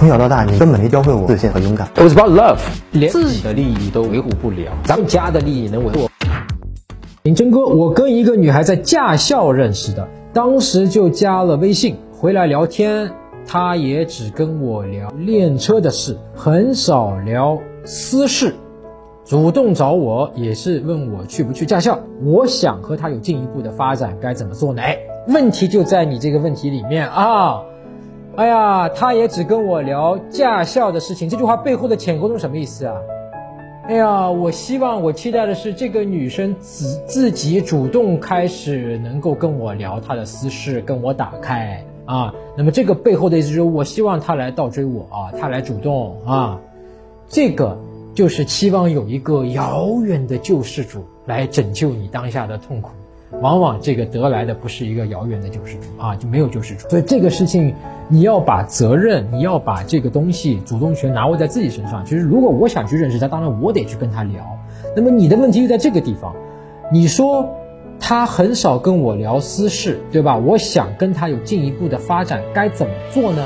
从小到大，你根本没教会我自信和勇敢。It was about love，连自己的利益都维护不了，咱们家的利益能维护？林真哥，我跟一个女孩在驾校认识的，当时就加了微信，回来聊天，她也只跟我聊练车的事，很少聊私事。主动找我也是问我去不去驾校，我想和她有进一步的发展，该怎么做呢？哎，问题就在你这个问题里面啊！哎呀，她也只跟我聊驾校的事情，这句话背后的潜沟通什么意思啊？哎呀，我希望我期待的是这个女生自自己主动开始能够跟我聊她的私事，跟我打开啊。那么这个背后的意思就是，我希望她来倒追我啊，她来主动啊。这个就是期望有一个遥远的救世主来拯救你当下的痛苦。往往这个得来的不是一个遥远的救世主啊，就没有救世主。所以这个事情，你要把责任，你要把这个东西主动权拿握在自己身上。其实，如果我想去认识他，当然我得去跟他聊。那么你的问题就在这个地方，你说他很少跟我聊私事，对吧？我想跟他有进一步的发展，该怎么做呢？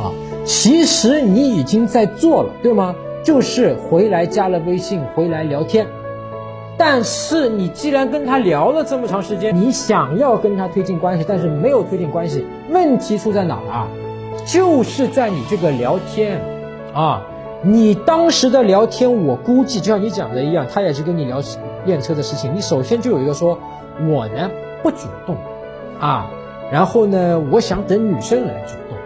啊，其实你已经在做了，对吗？就是回来加了微信，回来聊天。但是你既然跟他聊了这么长时间，你想要跟他推进关系，但是没有推进关系，问题出在哪儿啊？就是在你这个聊天，啊，你当时的聊天，我估计就像你讲的一样，他也是跟你聊练车的事情。你首先就有一个说，我呢不主动，啊，然后呢，我想等女生来主动。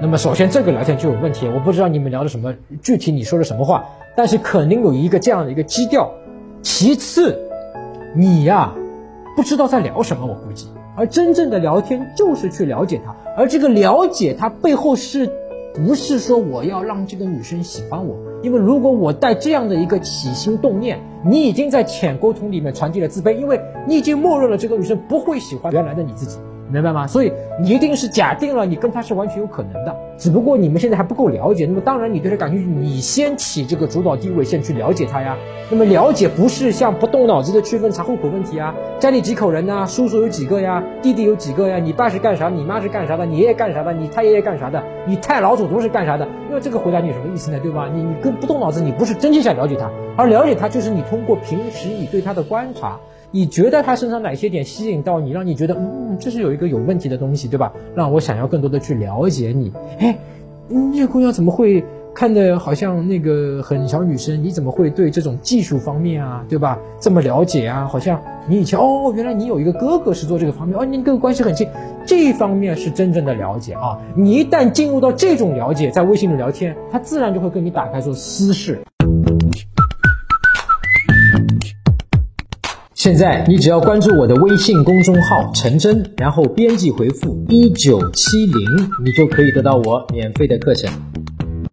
那么首先这个聊天就有问题，我不知道你们聊的什么，具体你说的什么话，但是肯定有一个这样的一个基调。其次，你呀，不知道在聊什么，我估计。而真正的聊天就是去了解他，而这个了解他背后是，不是说我要让这个女生喜欢我？因为如果我带这样的一个起心动念，你已经在浅沟通里面传递了自卑，因为你已经默认了这个女生不会喜欢原来的你自己。明白吗？所以你一定是假定了你跟他是完全有可能的，只不过你们现在还不够了解。那么当然你对他感兴趣，你先起这个主导地位，先去了解他呀。那么了解不是像不动脑子的区分查户口问题啊，家里几口人呢？叔叔有几个呀？弟弟有几个呀？你爸是干啥？你妈是干啥的？你爷爷干啥的？你太爷爷干啥的？你太老祖宗是干啥的？因为这个回答你什么意思呢？对吧？你你跟不动脑子，你不是真心想了解他，而了解他就是你通过平时你对他的观察。你觉得他身上哪些点吸引到你，让你觉得嗯，这是有一个有问题的东西，对吧？让我想要更多的去了解你。哎，这姑娘怎么会看的好像那个很小女生？你怎么会对这种技术方面啊，对吧？这么了解啊？好像你以前哦，原来你有一个哥哥是做这个方面，哦，你跟关系很近，这一方面是真正的了解啊。你一旦进入到这种了解，在微信里聊天，他自然就会跟你打开说私事。现在你只要关注我的微信公众号陈真，然后编辑回复一九七零，你就可以得到我免费的课程。